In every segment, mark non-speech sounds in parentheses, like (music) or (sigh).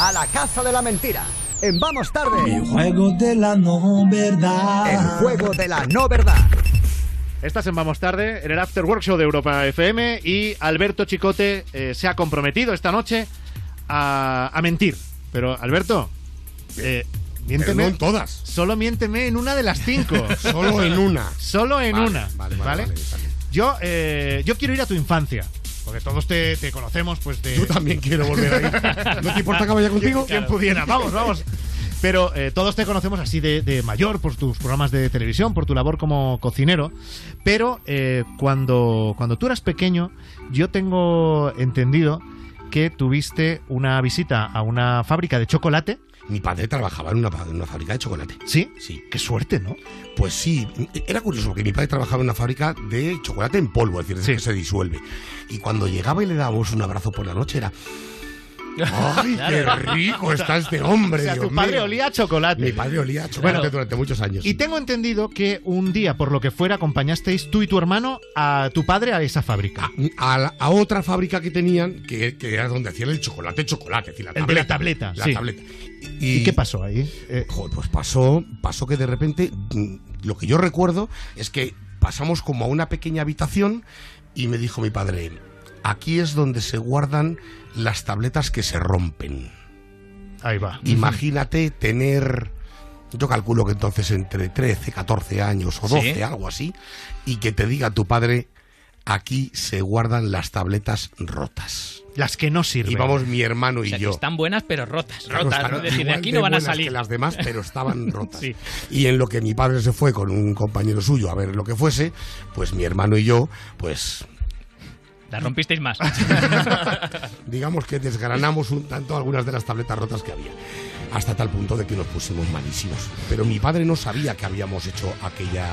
a la casa de la mentira. En Vamos Tarde. El juego de la no verdad. El juego de la no verdad. Estás en Vamos Tarde, en el After Workshop de Europa FM y Alberto Chicote eh, se ha comprometido esta noche a, a mentir. Pero, Alberto, eh, Pero miénteme. no en todas. Solo miénteme en una de las cinco. (laughs) Solo en una. Solo en Vale, una. Vale, vale, ¿vale? vale, vale. Yo, eh, yo quiero ir a tu infancia. Porque todos te, te conocemos, pues de. Yo también quiero volver ahí. (laughs) ¿No te importa que vaya contigo? Quien pudiera, vamos, vamos. Pero eh, todos te conocemos así de, de mayor por tus programas de televisión, por tu labor como cocinero. Pero eh, cuando, cuando tú eras pequeño, yo tengo entendido que tuviste una visita a una fábrica de chocolate. Mi padre trabajaba en una, en una fábrica de chocolate. ¿Sí? Sí. Qué suerte, ¿no? Pues sí, era curioso porque mi padre trabajaba en una fábrica de chocolate en polvo, es decir, Sí. que se disuelve. Y cuando llegaba y le dábamos un abrazo por la noche era... ¡Ay, qué rico está este hombre! O sea, Dios tu padre mío! olía a chocolate. Mi padre olía a chocolate durante muchos años. Y tengo entendido que un día, por lo que fuera, acompañasteis tú y tu hermano a tu padre a esa fábrica. a, la- a otra fábrica que tenían, que, que era donde hacían el chocolate, chocolate, es decir, la El de la tableta. tableta, La sí. tableta. ¿Y, qué pasó ahí? Eh, Joder, pues pasó, pasó que de repente, mm, lo que yo recuerdo es que pasamos como a una pequeña habitación y me dijo mi padre, aquí es donde se guardan las tabletas que se rompen. ahí va. Imagínate tener, yo calculo que entonces entre 13, 14 años o 12, Sí. algo así, y que te diga tu padre, aquí se guardan las tabletas rotas. Las que no sirven. Y vamos mi hermano O y sea, que yo. están buenas, pero rotas. Claro, Rotas. están ¿no? Decir, de aquí no van a buenas salir. que las demás, pero estaban (laughs) rotas. Sí. Y en lo que mi padre se fue con un compañero suyo a ver lo que fuese, pues mi hermano y yo, pues Las rompisteis más. (laughs) digamos que desgranamos un tanto algunas de las tabletas rotas que había. Hasta tal punto de que nos pusimos malísimos. Pero mi padre no sabía que habíamos hecho aquella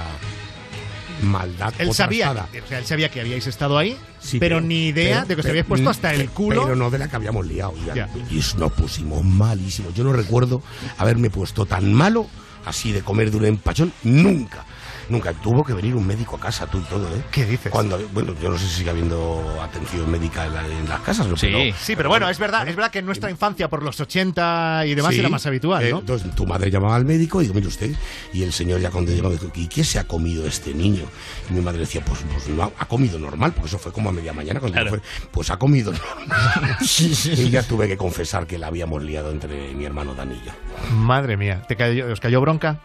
maldad. Él sabía, o sea, él sabía que habíis estado ahí, Sí, pero, ni idea pero- de que os pero- habíais puesto hasta el culo. Pero no de la que habíamos liado. Ya. y nos pusimos malísimos. Yo no recuerdo haberme puesto tan malo así de comer de un empachón. Nunca. Nunca. Tuvo que venir un médico a casa, tú y todo, ¿eh? ¿Qué dices? Cuando, bueno, yo no sé si sigue habiendo atención médica en, la- en las casas, ¿no? Sí. Pero- Sí, pero bueno, es verdad, es verdad que en nuestra infancia, por los 80 y demás, Sí. era más habitual, Eh, ¿no? entonces tu madre llamaba al médico y digo, mire usted, y el señor ya cuando dijo, ¿y qué se ha comido este niño? Y mi madre decía, pues, pues no, ha comido normal, porque eso fue como a media mañana cuando Claro. fue, pues ha comido normal. (laughs) y ya tuve que confesar que la habíamos liado entre mi hermano Dani y yo. Madre mía, ¿te cayó- ¿os cayó bronca?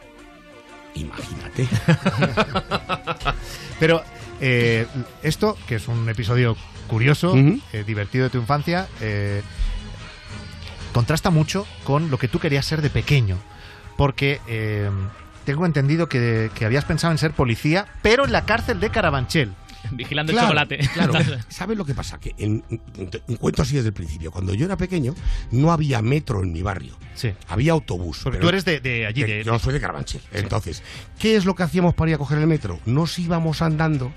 Imagínate. (laughs) Pero eh, esto, que es un episodio curioso, eh, divertido de tu infancia, eh, contrasta mucho con lo que tú querías ser de pequeño. Porque tengo entendido que, que habías pensado en ser policía, pero en la cárcel de Carabanchel. (laughs) Vigilando Claro, el chocolate. Claro, (laughs) ¿sabes lo que pasa? Que en, en- cuento así desde el principio. Cuando yo era pequeño, no había metro en mi barrio. Sí. Había autobús. Porque pero- tú eres de, de allí, de- de, yo soy de Carabanchel. Entonces, ¿qué es lo que hacíamos para ir a coger el metro? Nos íbamos andando,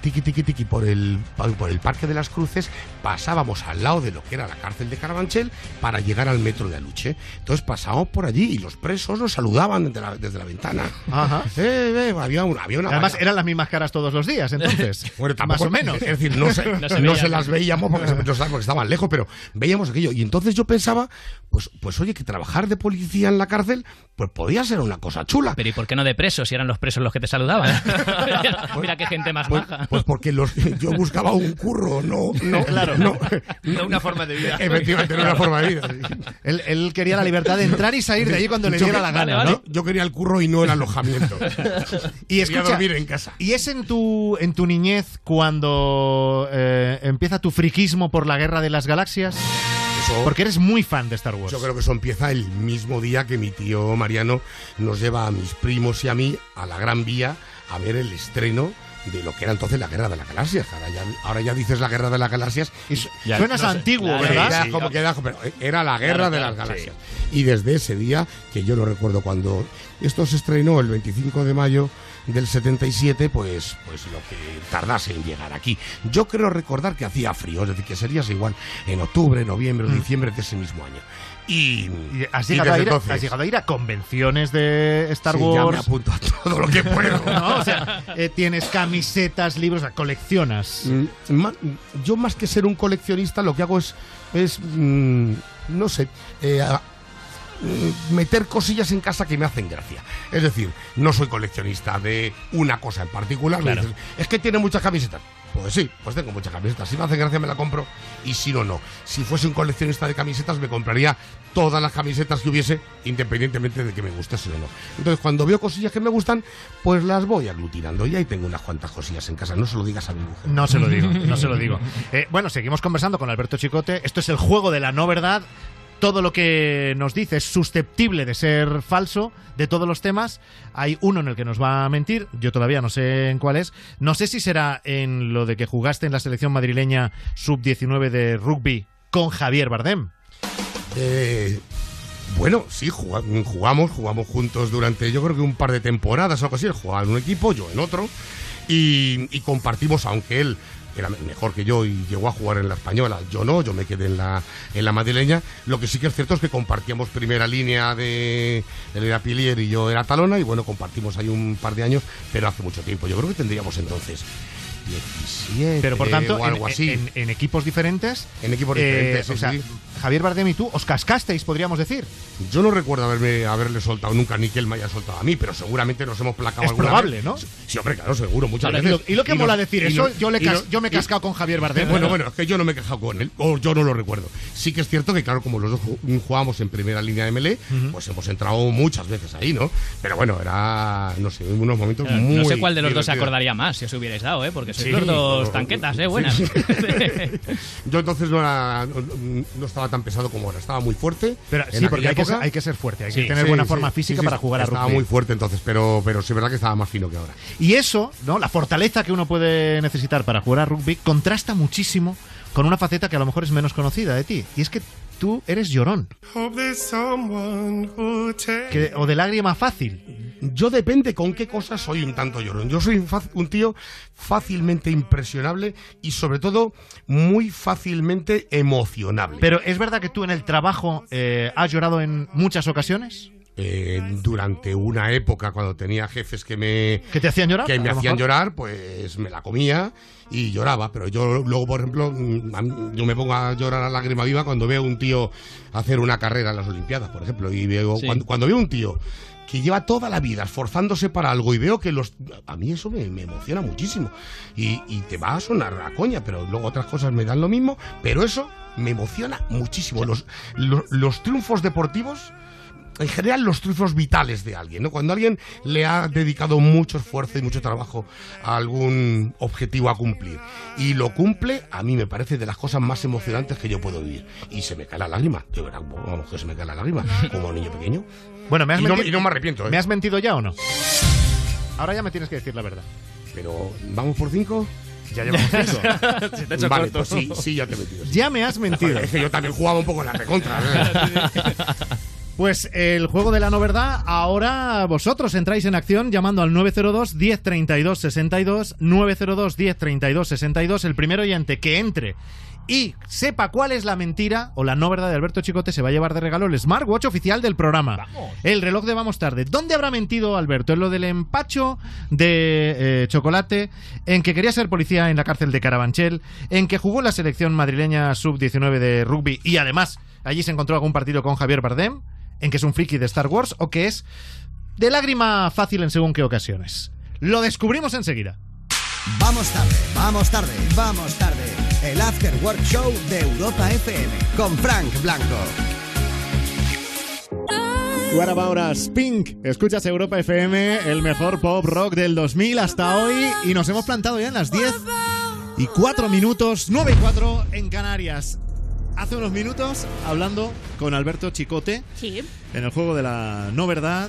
tiqui, tiqui, tiqui, por el, por el Parque de las Cruces, pasábamos al lado de lo que era la cárcel de Carabanchel para llegar al metro de Aluche. Entonces pasábamos por allí y los presos nos saludaban desde la, desde la ventana. Ajá. Eh, eh, había, una, había una Además, valla. eran las mismas caras todos los días, entonces. (laughs) Bueno, más o menos. Es decir, no se, (laughs) No no se las veíamos porque, se- no porque estaban lejos, pero veíamos aquello. Y entonces yo pensaba, pues, pues oye, que trabajar de policía en la cárcel, pues podía ser una cosa chula. Pero ¿y por qué no de presos si eran los presos los que te saludaban? (laughs) Mira qué gente más Pues, baja. Pues porque los, yo buscaba un curro, no, no, Claro. no, No una forma de vida. efectivamente, no una forma de vida. sí. Él, él quería la libertad de entrar y salir de allí cuando le Yo diera la gana, vale, ¿no? Yo quería el curro y no el alojamiento. Y escucha, dormir en casa. ¿y es en tu, en tu niñez cuando eh, empieza tu friquismo por la guerra de las galaxias? Porque eres muy fan de Star Wars. Yo creo que eso empieza el mismo día que mi tío Mariano nos lleva a mis primos y a mí a la Gran Vía a ver el estreno de lo que era entonces la Guerra de las Galaxias. Ahora ya, ahora ya dices la Guerra de las Galaxias Y su- Ya, suenas no sé. antiguo, Claro, ¿verdad? Era Sí. como que era, pero era la Guerra Claro, de claro, las Galaxias. Y desde ese día, que yo no recuerdo cuando esto se estrenó el 25 de mayo del 77, pues, pues lo que tardase en llegar aquí. Yo creo recordar que hacía frío, es decir, que serías igual en octubre, noviembre o diciembre de ese mismo año. Y. Y has, llegado a ir, entonces- has llegado a ir a convenciones de Star Sí, ya me Wars. apunto a todo lo que (laughs) puedo. ¿no? O sea, eh, tienes camisetas, libros, o sea, coleccionas. Mm, yo más que ser un coleccionista lo que hago es, es mm, no sé, eh, meter cosillas en casa que me hacen gracia. Es decir, no soy coleccionista de una cosa en particular. me Claro. dices, es que tiene muchas camisetas. Pues sí, pues tengo muchas camisetas. Si me hacen gracia me la compro y si no, no. Si fuese un coleccionista de camisetas me compraría todas las camisetas que hubiese independientemente de que me gustase o no. Entonces cuando veo cosillas que me gustan, pues las voy aglutinando y ahí tengo unas cuantas cosillas en casa. No se lo digas a mi mujer. No se lo digo, no se lo digo. Eh, bueno, seguimos conversando con Alberto Chicote. Esto es el juego de la no verdad. Todo lo que nos dice es susceptible de ser falso de todos los temas. Hay uno en el que nos va a mentir, yo todavía no sé en cuál es. No sé si será en lo de que jugaste en la selección madrileña sub-19 de rugby con Javier Bardem. Eh, bueno, sí, juga- jugamos, jugamos juntos durante yo creo que un par de temporadas o algo así. Jugaba en un equipo, yo en otro. Y, y compartimos, aunque él era me- mejor que yo y llegó a jugar en la española, yo no, yo me quedé en la, en la madrileña. Lo que sí que es cierto es que compartíamos primera línea de. Él era Pilier y yo era Talona, y bueno, compartimos ahí un par de años, pero hace mucho tiempo. Yo creo que tendríamos entonces 17 Pero por tanto, o algo en, así. en- en equipos diferentes. En equipos eh, diferentes, sí, o sea, sí. Javier Bardem y tú os cascasteis, podríamos decir. Yo no recuerdo haberme, haberle soltado nunca ni que él me haya soltado a mí, pero seguramente nos hemos placado Es alguna probable, vez. ¿no? Sí, hombre, claro, seguro, muchas Claro, y veces. lo, y lo que mola decir eso, yo, le cas- yo me he y- cascado con Javier Bardem. (laughs) Bueno, bueno, es que yo no me he quejado con él, o yo no lo recuerdo. Sí que es cierto que, claro, como los dos ju- jugábamos en primera línea de MLE, pues hemos entrado muchas veces ahí, ¿no? Pero bueno, era, no sé, unos momentos muy. no sé cuál de los dos se acordaría más si os hubierais dado, ¿eh? Porque Sí, los dos tanquetas, ¿eh? sí. Buenas. (laughs) Yo entonces no, era, no, no estaba tan pesado como ahora, estaba muy fuerte. Pero en sí, porque hay que, ser, hay que ser fuerte, hay Sí, que tener Sí, buena sí, forma sí, física sí, para jugar a Estaba rugby. muy fuerte entonces, pero, pero sí es verdad que estaba más fino que ahora. Y eso, ¿no? La fortaleza que uno puede necesitar para jugar a rugby contrasta muchísimo con una faceta que a lo mejor es menos conocida de ti. Y es que tú eres llorón. Que- o de lágrima fácil. Yo depende con qué cosas soy un tanto llorón. Yo soy un, un tío fácilmente impresionable y sobre todo muy fácilmente emocionable. Pero ¿es verdad que tú en el trabajo eh, has llorado en muchas ocasiones? Eh, durante una época cuando tenía jefes que me ¿Que te hacían llorar? que me hacían mejor? llorar, pues me la comía y lloraba. Pero yo luego, por ejemplo, mm, yo me pongo a llorar a lágrima viva cuando veo un tío hacer una carrera en las Olimpiadas, por ejemplo. Y veo Sí. cuando, cuando veo un tío que lleva toda la vida esforzándose para algo y veo que los... A mí eso me, emociona muchísimo. Y, y te va a sonar a coña, pero luego otras cosas me dan lo mismo. Pero eso me emociona muchísimo. Los, los triunfos deportivos en general los triunfos vitales de alguien, ¿no? Cuando alguien le ha dedicado mucho esfuerzo y mucho trabajo a algún objetivo a cumplir y lo cumple, a mí me parece de las cosas más emocionantes que yo puedo vivir. Y se me cae la lágrima, de verdad, vamos, que se me cae la lágrima, como niño pequeño. Bueno, ¿me has, Y no, menti- y no me arrepiento, ¿eh? ¿me has mentido ya o no? Ahora ya me tienes que decir la verdad. Pero, ¿vamos por cinco? Ya llevamos cinco. Se te ha hecho Vale, corto. pues sí, sí, ya te he metido. sí. ya me has mentido. Es que yo también jugaba un poco en la recontra. (laughs) (laughs) Pues el juego de la no verdad, ahora vosotros entráis en acción llamando al 902 1032 62 902 1032 62 el primer oyente que entre y sepa cuál es la mentira o la no verdad de Alberto Chicote se va a llevar de regalo el smartwatch oficial del programa. El reloj de Vamos Tarde. ¿Dónde habrá mentido Alberto? ¿En lo del empacho de eh, chocolate? ¿En que quería ser policía en la cárcel de Carabanchel? ¿En que jugó la selección madrileña sub-19 de rugby y además allí se encontró algún partido con Javier Bardem? ¿En que es un friki de Star Wars? ¿O que es de lágrima fácil en según qué ocasiones? Lo descubrimos enseguida. Vamos tarde, vamos tarde, vamos tarde. El After Work Show de Europa FM con Frank Blanco. What about us? Pink. Escuchas Europa FM, el mejor pop rock del 2000 hasta hoy. Y nos hemos plantado ya en las 10 y 4 minutos, 9 y 4 en Canarias. Hace unos minutos hablando con Alberto Chicote Sí. en el juego de la no verdad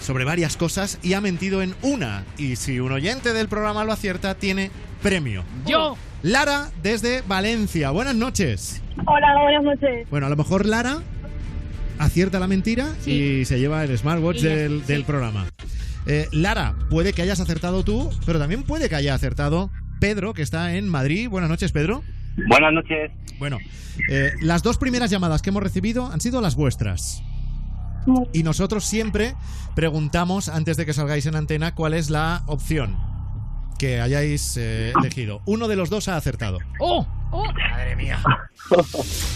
sobre varias cosas y ha mentido en una. Y si un oyente del programa lo acierta, tiene premio. Yo. Lara desde Valencia. Buenas noches. Hola, buenas noches. Bueno, a lo mejor Lara acierta la mentira Sí. y se lleva el smartwatch Y ya, del, sí. del programa. Eh, Lara, puede que hayas acertado tú, pero también puede que haya acertado Pedro, que está en Madrid. Buenas noches, Pedro. Buenas noches. Bueno, eh, las dos primeras llamadas que hemos recibido han sido las vuestras. Y nosotros siempre preguntamos, antes de que salgáis en antena, cuál es la opción. que hayáis eh, elegido. Uno de los dos ha acertado. ¡Oh! Madre mía.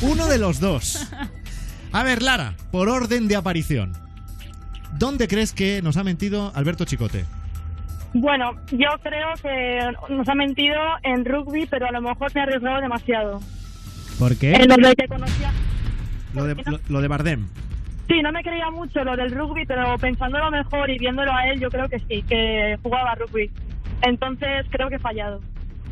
Uno de los dos. A ver, Lara, por orden de aparición. ¿Dónde crees que nos ha mentido Alberto Chicote? Bueno, yo creo que nos ha mentido en rugby, pero a lo mejor me ha arriesgado demasiado. ¿Por qué? En lo de que conocía... Lo de, lo, lo de Bardem. Sí, no me creía mucho lo del rugby, pero pensándolo mejor y viéndolo a él, yo creo que sí, que jugaba rugby. Entonces creo que he fallado.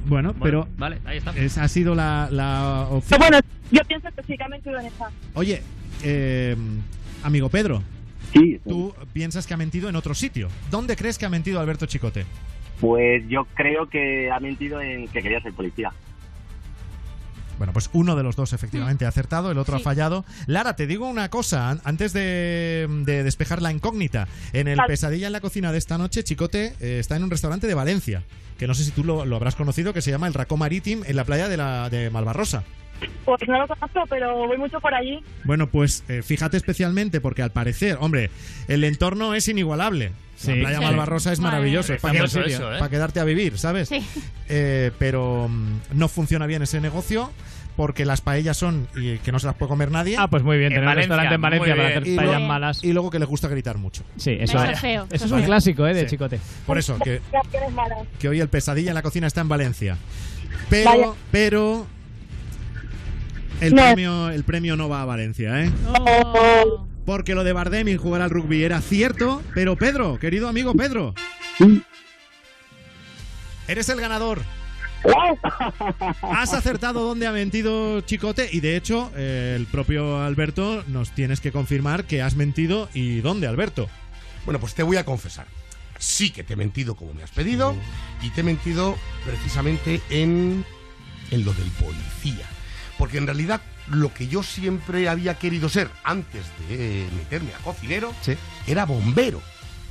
Bueno, pero Vale, ahí está. esa ha sido la, la opción. Pero bueno, yo pienso que sí, que ha mentido en esa. Oye, eh, amigo Pedro, Sí, tú piensas que ha mentido en otro sitio. ¿Dónde crees que ha mentido Alberto Chicote? pues yo creo que ha mentido en que quería ser policía. Bueno, pues uno de los dos efectivamente ha acertado, el otro Sí. ha fallado. Lara, te digo una cosa, an- antes de, de despejar la incógnita. En el. Pesadilla en la cocina de esta noche, Chicote eh, está en un restaurante de Valencia, que no sé si tú lo, lo habrás conocido, que se llama el Racó Marítim, en la playa de, la, de Malvarrosa. Pues no lo conozco, pero voy mucho por allí. Bueno, pues eh, fíjate especialmente, porque al parecer, hombre, el entorno es inigualable. Sí. La playa Sí. Malvarrosa es maravilloso, es para, eso, ¿eh? para quedarte a vivir, ¿sabes? Sí. Eh, pero mm, no funciona bien ese negocio porque las paellas son y que no se las puede comer nadie. Ah, pues muy bien, En tener un Valencia, restaurante en Valencia para hacer paellas luego- malas. y luego que les gusta gritar mucho. Sí, eso, Eso es feo, Eso eso es un clásico, ¿eh? De Sí. chicote. Por eso, que, hoy el pesadilla en la cocina está en Valencia. Pero, Vaya. pero. El, No. premio, el premio no va a Valencia, ¿eh? Oh. Porque lo de Bardem y jugar al rugby era cierto, pero Pedro, querido amigo Pedro. Eres el ganador. (laughs) Has acertado dónde ha mentido Chicote y de hecho eh, el propio Alberto nos tienes que confirmar que has mentido y dónde, Alberto. Bueno, pues te voy a confesar. Sí que te he mentido como me has pedido y te he mentido precisamente en, en lo del policía. Porque en realidad lo que yo siempre había querido ser antes de meterme a cocinero Sí. era bombero.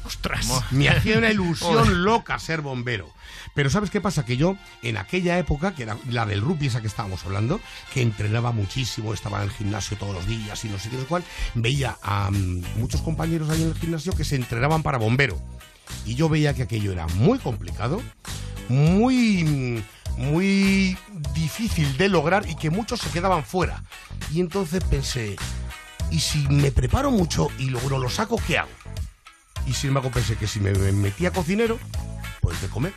¡Ostras! Me hacía una ilusión (laughs) loca ser bombero. Pero ¿sabes qué pasa? Que yo, en aquella época, que era la del rugby esa que estábamos hablando, que entrenaba muchísimo, estaba en el gimnasio todos los días y no sé qué, cuál, veía a mm, muchos compañeros ahí en el gimnasio que se entrenaban para bombero. Y yo veía que aquello era muy complicado, muy, mm, muy difícil de lograr y que muchos se quedaban fuera. Y entonces pensé, ¿y si me preparo mucho y luego lo saco, qué hago? Y sin embargo pensé que si me metía cocinero, pues de comer.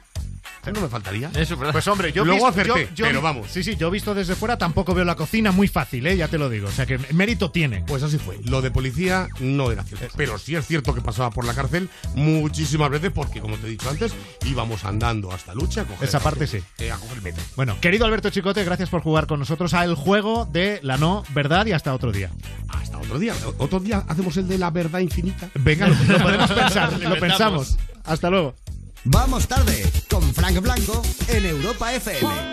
No me faltaría. Eso, ¿verdad? Pues hombre, yo Luego visto- acerté, yo- yo pero vamos. Sí, sí, yo visto desde fuera tampoco veo la cocina muy fácil, ¿eh? ya te lo digo. O sea que mérito tiene. Pues así fue. Lo de policía no era cierto. Pero sí es cierto que pasaba por la cárcel muchísimas veces porque, como te he dicho antes, íbamos andando hasta Lucha a coger Esa parte sí. eh, a coger el metro. Bueno, querido Alberto Chicote, gracias por jugar con nosotros al juego de la no verdad y hasta otro día. Hasta otro día. Otro día hacemos el de la verdad infinita. Venga, lo, lo podemos (laughs) pensar, lo pensamos. Hasta luego. Vamos tarde con Frank Blanco en Europa FM.